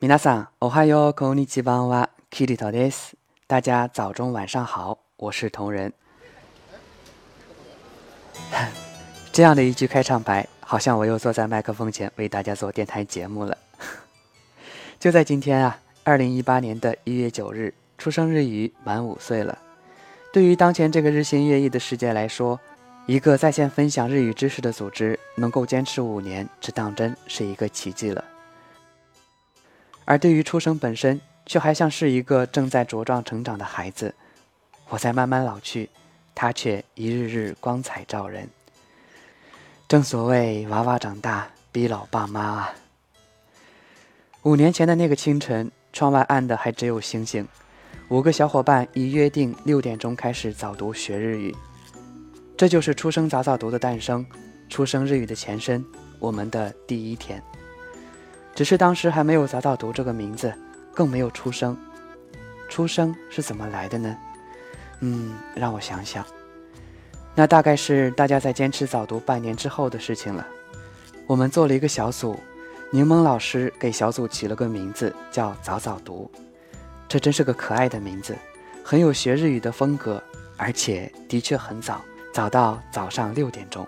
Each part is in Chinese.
皆さん、おはよう、こんにちは、キリトです。大家早中晚上好，我是同仁。这样的一句开场白，好像我又坐在麦克风前为大家做电台节目了。就在今天啊，二零一八年的一月九日，出生日语满五岁了。对于当前这个日新月异的世界来说，一个在线分享日语知识的组织能够坚持五年，这当真是一个奇迹了。 而对于出生本身，却还像是一个正在茁壮成长的孩子。我在慢慢老去，他却一日日光彩照人。正所谓娃娃长大逼老爸妈啊。五年前的那个清晨，窗外暗的还只有星星。五个小伙伴已约定六点钟开始早读学日语。这就是出生早早读的诞生，出生日语的前身，我们的第一天。只是当时还没有“早早读”这个名字，更没有出生。出生是怎么来的呢？嗯，让我想想，那大概是大家在坚持早读半年之后的事情了。我们做了一个小组，柠檬老师给小组起了个名字，叫“早早读”。这真是个可爱的名字，很有学日语的风格，而且的确很早，早到早上六点钟。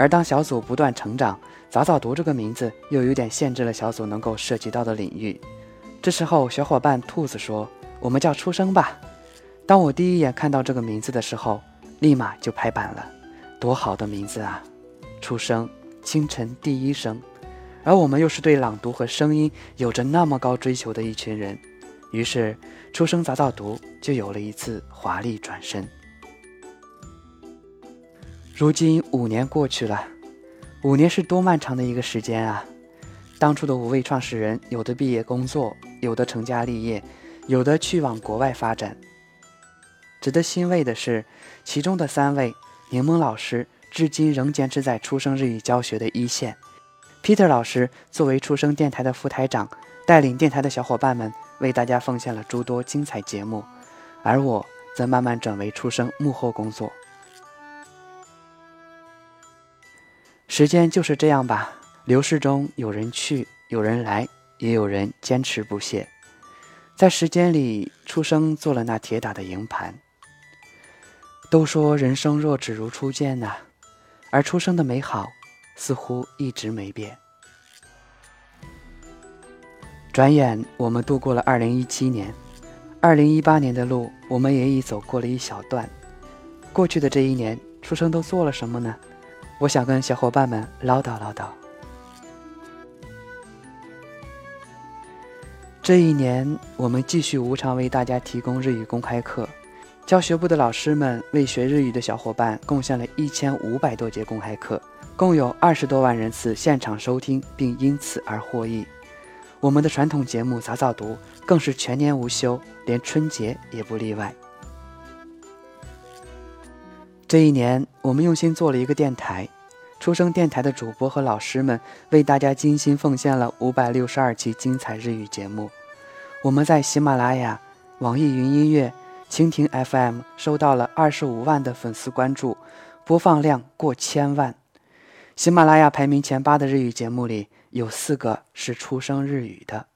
而当小组不断成长，早早读这个名字又有点限制了小组能够涉及到的领域。这时候，小伙伴兔子说：“我们叫出生吧。”当我第一眼看到这个名字的时候，立马就拍板了。多好的名字啊！出生，清晨第一声。而我们又是对朗读和声音有着那么高追求的一群人，于是出生早早读就有了一次华丽转身。如今五年过去了。五年是多漫长的一个时间啊！当初的五位创始人，有的毕业工作，有的成家立业，有的去往国外发展。值得欣慰的是，其中的三位，柠檬老师至今仍坚持在出生日语教学的一线；Peter 老师作为出生电台的副台长，带领电台的小伙伴们为大家奉献了诸多精彩节目；而我则慢慢转为出生幕后工作。时间就是这样吧，流逝中有人去，有人来，也有人坚持不懈，在时间里出生做了那铁打的营盘。都说人生若只如初见呐，而出生的美好似乎一直没变。转眼我们度过了二零一七年，二零一八年的路我们也已走过了一小段。过去的这一年，出生都做了什么呢？我想跟小伙伴们唠叨唠叨。这一年，我们继续无偿为大家提供日语公开课，教学部的老师们为学日语的小伙伴贡献了一千五百多节公开课，共有二十多万人次现场收听，并因此而获益。我们的传统节目早早读更是全年无休，连春节也不例外。这一年，我们用心做了一个电台，出生电台的主播和老师们为大家精心奉献了五百六十二期精彩日语节目。我们在喜马拉雅、网易云音乐、蜻蜓 FM 收到了二十五万的粉丝关注，播放量过千万。喜马拉雅排名前八的日语节目里有四个是出生日语的。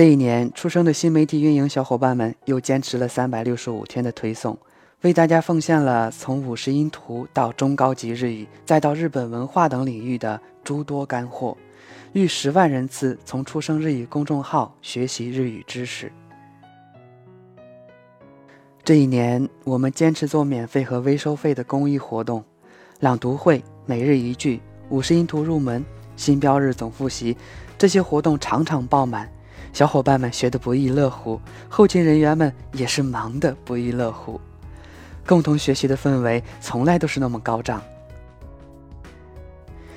这一年，出生的新媒体运营小伙伴们又坚持了三百六十五天的推送，为大家奉献了从五十音图到中高级日语，再到日本文化等领域的诸多干货，逾十万人次从出生日语公众号学习日语知识。这一年，我们坚持做免费和微收费的公益活动，朗读会、每日一句、五十音图入门、新标日总复习，这些活动场场爆满。小伙伴们学得不亦乐乎，后勤人员们也是忙得不亦乐乎，共同学习的氛围从来都是那么高涨。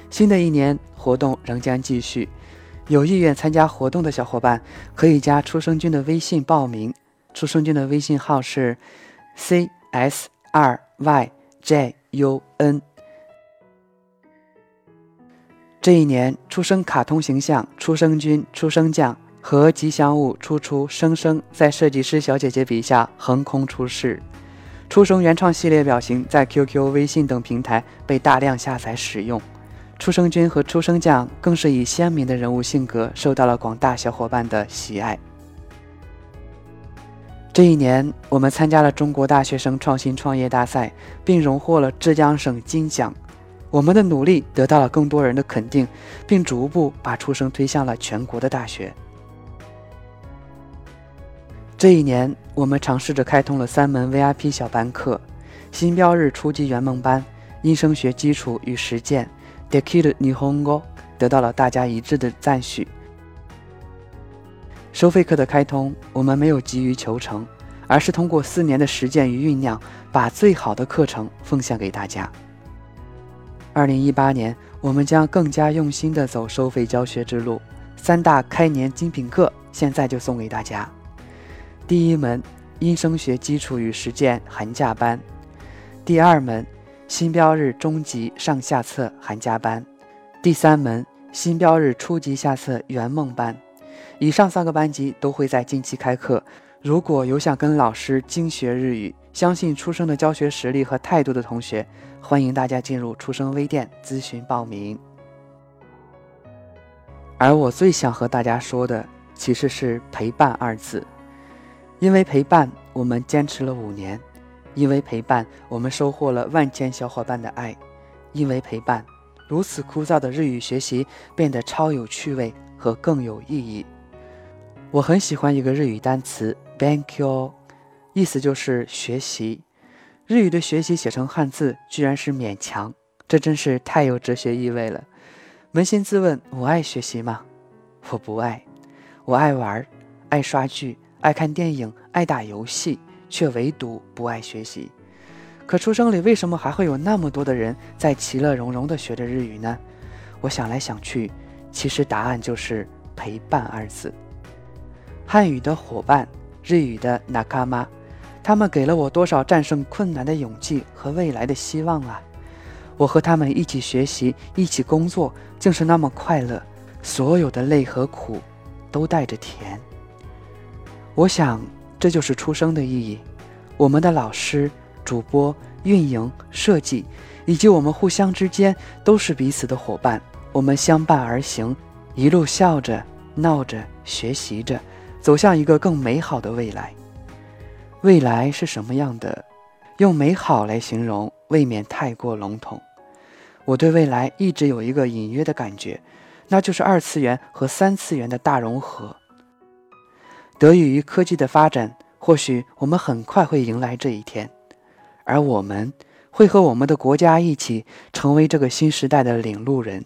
新的一年活动仍将继续，有意愿参加活动的小伙伴可以加出生君的微信报名，出生君的微信号是 c s 二 y j u n。这一年出生卡通形象出生君出生酱。和吉祥物初出生生在设计师小姐姐笔下横空出世，初生原创系列表情在 QQ、微信等平台被大量下载使用，出生君和出生酱更是以鲜明的人物性格受到了广大小伙伴的喜爱。这一年，我们参加了中国大学生创新创业大赛，并荣获了浙江省金奖。我们的努力得到了更多人的肯定，并逐步把出生推向了全国的大学。这一年，我们尝试着开通了三门 VIP 小班课：新标日初级圆梦班、音声学基础与实践、Dekiru Nihongo，得到了大家一致的赞许。收费课的开通，我们没有急于求成，而是通过四年的实践与酝酿，把最好的课程奉献给大家。二零一八年，我们将更加用心地走收费教学之路。三大开年精品课现在就送给大家：第一门音声学基础与实践寒假班；第二门新标日中级上下册寒假班；第三门新标日初级下册圆梦班。以上三个班级都会在近期开课。如果有想跟老师精学日语、相信出生的教学实力和态度的同学，欢迎大家进入出生微店咨询报名。而我最想和大家说的，其实是“陪伴”二字。因为陪伴，我们坚持了五年；因为陪伴，我们收获了万千小伙伴的爱；因为陪伴，如此枯燥的日语学习变得超有趣味和更有意义。我很喜欢一个日语单词 “bankyo”，意思就是学习。日语的学习写成汉字居然是勉强，这真是太有哲学意味了。扪心自问，我爱学习吗？我不爱。我爱玩，爱刷剧，爱看电影，爱打游戏，却唯独不爱学习。可出生里为什么还会有那么多的人在其乐融融地学着日语呢？我想来想去，其实答案就是“陪伴”二字。汉语的伙伴，日语的 nakama，他们给了我多少战胜困难的勇气和未来的希望啊！我和他们一起学习，一起工作，竟是那么快乐。所有的累和苦，都带着甜。我想，这就是出生的意义。我们的老师、主播、运营、设计，以及我们互相之间，都是彼此的伙伴。我们相伴而行，一路笑着、闹着、学习着。走向一个更美好的未来。未来是什么样的？用美好来形容，未免太过笼统。我对未来一直有一个隐约的感觉，那就是二次元和三次元的大融合。得益于科技的发展，或许我们很快会迎来这一天，而我们会和我们的国家一起，成为这个新时代的领路人。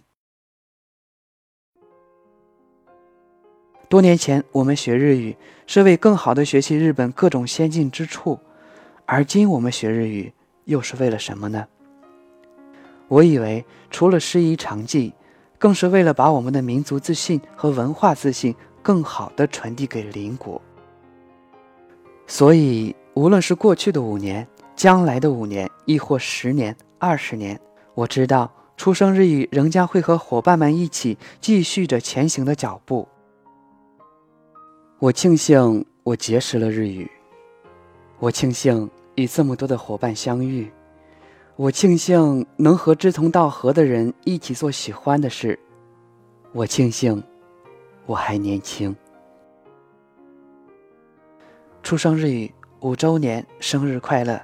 多年前，我们学日语是为更好的学习日本各种先进之处，而今我们学日语又是为了什么呢？我以为，除了师夷长技，更是为了把我们的民族自信和文化自信更好的传递给邻国。所以，无论是过去的五年、将来的五年，亦或十年、二十年，我知道，出生日语仍将会和伙伴们一起继续着前行的脚步。我庆幸我结识了日语，我庆幸与这么多的伙伴相遇，我庆幸能和志同道合的人一起做喜欢的事，我庆幸我还年轻。出生日语五周年生日快乐！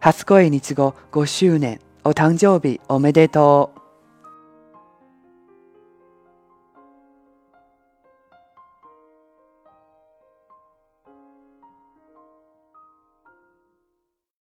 初恋日語5周年お誕生日おめでとう。